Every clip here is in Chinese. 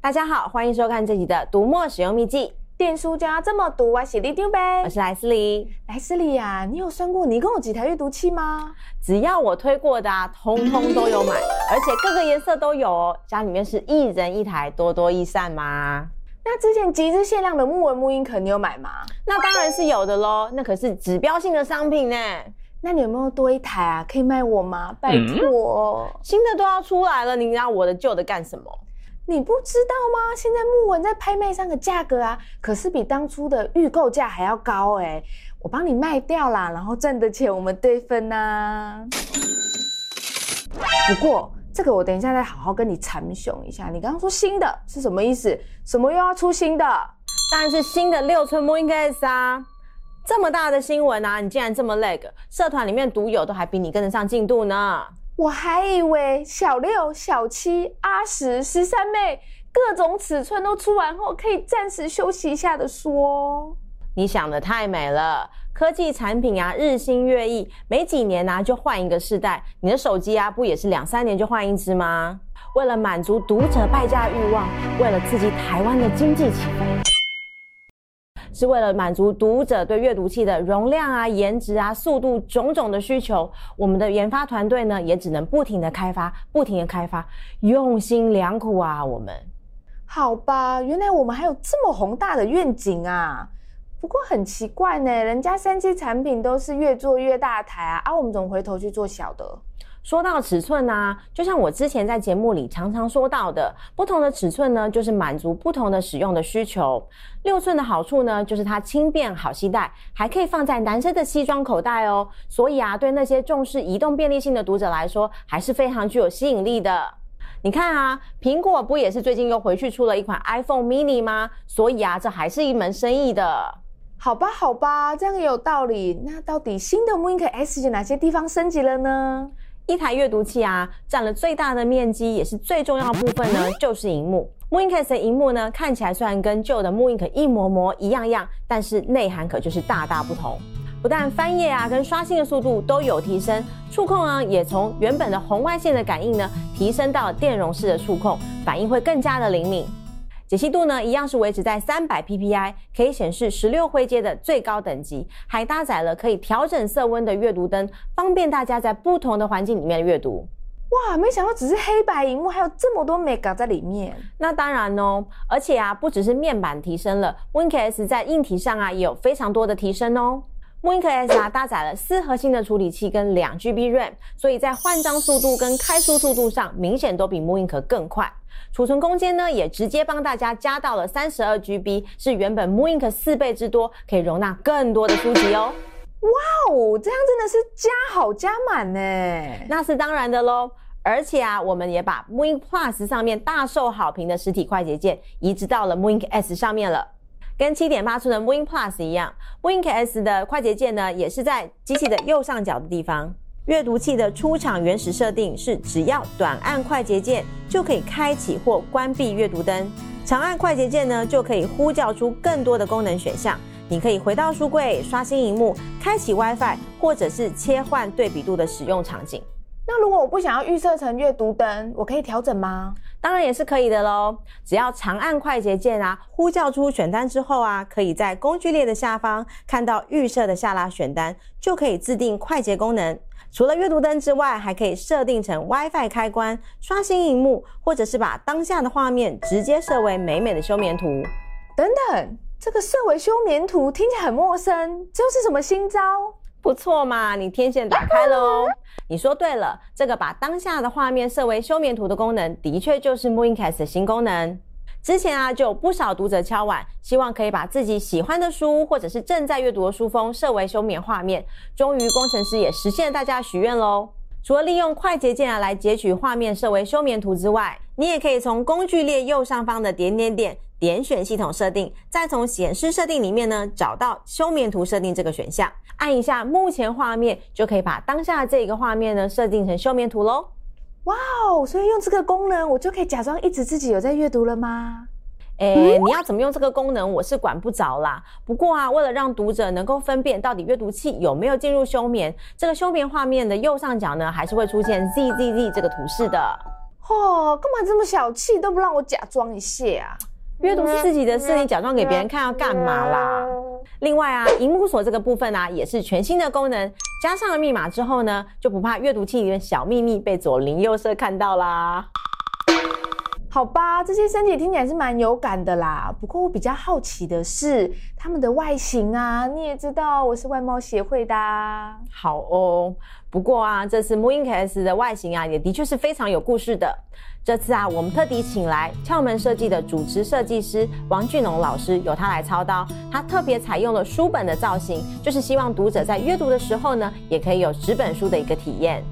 大家好，欢迎收看这集的读墨使用秘籍。电书就要这么读，我是里长伯，我是莱斯利。莱斯利呀、啊，你有算过你一共有几台阅读器吗？只要我推过的、啊，通通都有买，而且各个颜色都有哦。家里面是一人一台，多多益善嘛。那之前极致限量的木纹木印可你有买吗？那当然是有的喽，那可是指标性的商品呢。那你有没有多一台啊？可以卖我吗？拜托、嗯，新的都要出来了，你拿我的旧的干什么？你不知道吗？现在木纹在拍卖上的价格啊，可是比当初的预购价还要高哎！我帮你卖掉啦，然后赚的钱我们对分呐、啊。不过这个我等一下再好好跟你阐述一下。你刚刚说新的是什么意思？什么又要出新的？当然是新的六寸 MooInk S 啊！这么大的新闻啊，你竟然这么 lag，社团里面独有都还比你跟得上进度呢。我还以为小六、小七、阿十、十三妹各种尺寸都出完后，可以暂时休息一下的说。你想得太美了，科技产品啊，日新月异，没几年啊就换一个世代。你的手机啊，不也是两三年就换一支吗？为了满足读者败家欲望，为了刺激台湾的经济起飞。是为了满足读者对阅读器的容量啊、颜值啊、速度种种的需求，我们的研发团队呢也只能不停的开发，不停的开发，用心良苦啊！我们好吧，原来我们还有这么宏大的愿景啊！不过很奇怪呢，人家三 G 产品都是越做越大台啊，啊，我们怎么回头去做小的？说到尺寸啊，就像我之前在节目里常常说到的，不同的尺寸呢，就是满足不同的使用的需求。六寸的好处呢，就是它轻便好携带，还可以放在男生的西装口袋哦。所以啊，对那些重视移动便利性的读者来说，还是非常具有吸引力的。你看啊，苹果不也是最近又回去出了一款 iPhone mini 吗？所以啊，这还是一门生意的。好吧，好吧，这样也有道理。那到底新的 MooInk S 有哪些地方升级了呢？一台阅读器啊，占了最大的面积，也是最重要的部分呢，就是荧幕。MooInk S 的荧幕呢，看起来虽然跟旧的 MooInk 一模模一样样，但是内涵可就是大大不同。不但翻页啊跟刷新的速度都有提升，触控啊也从原本的红外线的感应呢，提升到了电容式的触控，反应会更加的灵敏。解析度呢，一样是维持在三百 PPI，可以显示十六灰阶的最高等级，还搭载了可以调整色温的阅读灯，方便大家在不同的环境里面阅读。哇，没想到只是黑白荧幕，还有这么多美感在里面。那当然哦，而且啊，不只是面板提升了，MooInk S 在硬体上啊也有非常多的提升哦。MooInk S 啊搭载了四核心的处理器跟两 GB RAM，所以在换张速度跟开书速度上，明显都比 MooInk 更快。储存空间呢，也直接帮大家加到了三十二 GB，是原本 MooInk 四倍之多，可以容纳更多的书籍哦。哇哦，这样真的是加好加满呢！那是当然的喽。而且啊，我们也把 MooInk Plus 上面大受好评的实体快捷键移植到了 MooInk S 上面了。跟七点八寸的 MooInk Plus 一样，MooInk S 的快捷键呢，也是在机器的右上角的地方。阅读器的出厂原始设定是，只要短按快捷键就可以开启或关闭阅读灯，长按快捷键呢就可以呼叫出更多的功能选项。你可以回到书柜、刷新萤幕、开启 WiFi，或者是切换对比度的使用场景。那如果我不想要预设成阅读灯，我可以调整吗？当然也是可以的喽。只要长按快捷键啊，呼叫出选单之后啊，可以在工具列的下方看到预设的下拉选单，就可以自定快捷功能。除了阅读灯之外，还可以设定成 WiFi 开关、刷新荧幕，或者是把当下的画面直接设为美美的休眠图。等等，这个设为休眠图听起来很陌生，这又是什么新招？不错嘛，你天线打开了哦。你说对了，这个把当下的画面设为休眠图的功能，的确就是 MoonCast 的新功能。之前啊，就有不少读者敲碗，希望可以把自己喜欢的书或者是正在阅读的书封设为休眠画面。终于，工程师也实现大家许愿喽！除了利用快捷键啊来截取画面设为休眠图之外，你也可以从工具列右上方的点点点点选系统设定，再从显示设定里面呢找到休眠图设定这个选项，按一下目前画面，就可以把当下这个画面呢设定成休眠图喽。哇哦！所以用这个功能，我就可以假装一直自己有在阅读了吗？诶、欸，你要怎么用这个功能，我是管不着啦。不过啊，为了让读者能够分辨到底阅读器有没有进入休眠，这个休眠画面的右上角呢，还是会出现 Z Z Z 这个图示的。哦，干嘛这么小气，都不让我假装一下啊？阅读是自己的事，你假装给别人看要干嘛啦？另外啊，萤幕锁这个部分啊，也是全新的功能，加上了密码之后呢，就不怕阅读器里面小秘密被左邻右舍看到啦。好吧，这些身体听起来是蛮有感的啦。不过我比较好奇的是它们的外形啊，你也知道我是外貌协会的。好哦，不过啊，这次 mooInk S 的外形啊，也的确是非常有故事的。这次啊，我们特地请来窍门设计的主持设计师王俊龙老师，由他来操刀。他特别采用了书本的造型，就是希望读者在阅读的时候呢，也可以有纸本书的一个体验。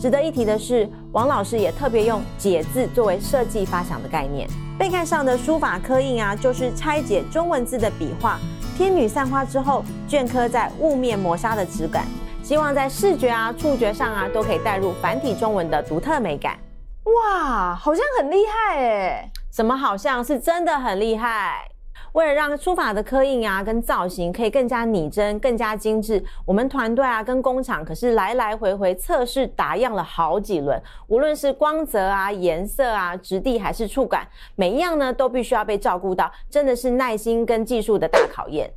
值得一提的是，王老师也特别用解字作为设计发想的概念。背盖上的书法刻印啊，就是拆解中文字的笔画，天女散花之后镌刻在雾面磨砂的质感，希望在视觉啊、触觉上啊，都可以带入繁体中文的独特美感。哇，好像很厉害哎！什么好像是真的很厉害？为了让书法的刻印啊跟造型可以更加拟真、更加精致，我们团队啊跟工厂可是来来回回测试打样了好几轮。无论是光泽啊、颜色啊、质地还是触感，每一样呢都必须要被照顾到，真的是耐心跟技术的大考验。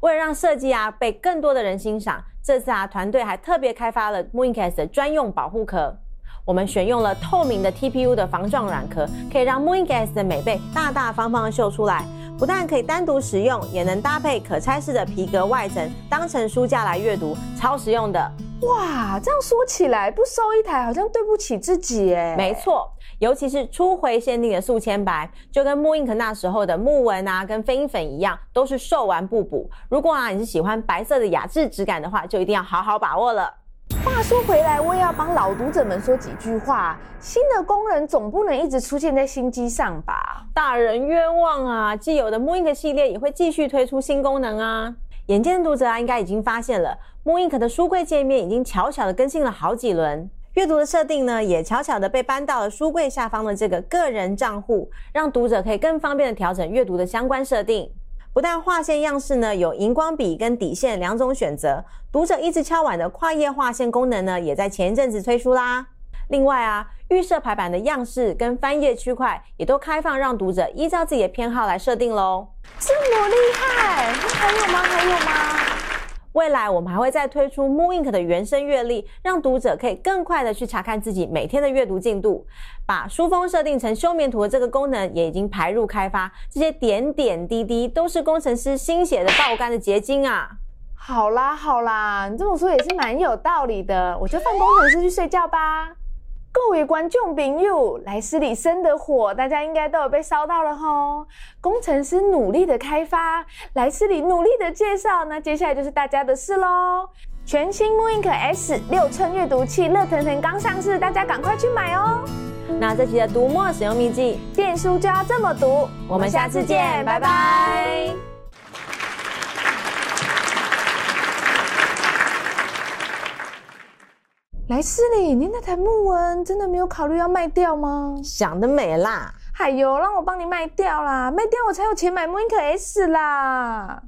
为了让设计啊被更多的人欣赏，这次啊团队还特别开发了 Mooncast 的专用保护壳。我们选用了透明的 TPU 的防撞软壳，可以让 Mooncast 的美背大大方方的秀出来。不但可以单独使用，也能搭配可拆式的皮革外层，当成书架来阅读，超实用的。哇，这样说起来，不收一台好像对不起自己哎。没错，尤其是初回限定的速铅白，就跟 mooInk 那时候的木纹啊，跟飞鹰粉一样，都是售完不补。如果啊你是喜欢白色的雅致质感的话，就一定要好好把握了。话说回来，我也要帮老读者们说几句话。新的功能总不能一直出现在新机上吧？大人冤枉啊！既有的 mooInk 系列也会继续推出新功能啊。眼尖的读者啊，应该已经发现了，mooInk 的书柜界面已经悄悄的更新了好几轮。阅读的设定呢，也悄悄的被搬到了书柜下方的这个个人账户，让读者可以更方便的调整阅读的相关设定。不但划线样式呢，有荧光笔跟底线两种选择，读者一直敲碗的跨页划线功能呢，也在前一阵子推出啦。另外啊，预设排版的样式跟翻页区块也都开放，让读者依照自己的偏好来设定喽。这么厉害！还有吗？还有吗？未来我们还会再推出 Moonink 的原生阅历，让读者可以更快的去查看自己每天的阅读进度。把书封设定成休眠图的这个功能也已经排入开发，这些点点滴滴都是工程师心血的爆肝的结晶啊！好啦好啦，你这么说也是蛮有道理的，我就放工程师去睡觉吧。各位观众朋友，莱斯里生的火，大家应该都有被烧到了吼。工程师努力的开发，莱斯里努力的介绍，那接下来就是大家的事喽。全新 mooInk S 六寸阅读器热腾腾刚上市，大家赶快去买哦。那这期的读墨使用秘籍，电书就要这么读。我们下次见，拜拜。莱斯里，你那台木纹真的没有考虑要卖掉吗？想得美啦！哎呦，让我帮你卖掉啦，卖掉我才有钱买 mooInk S 啦。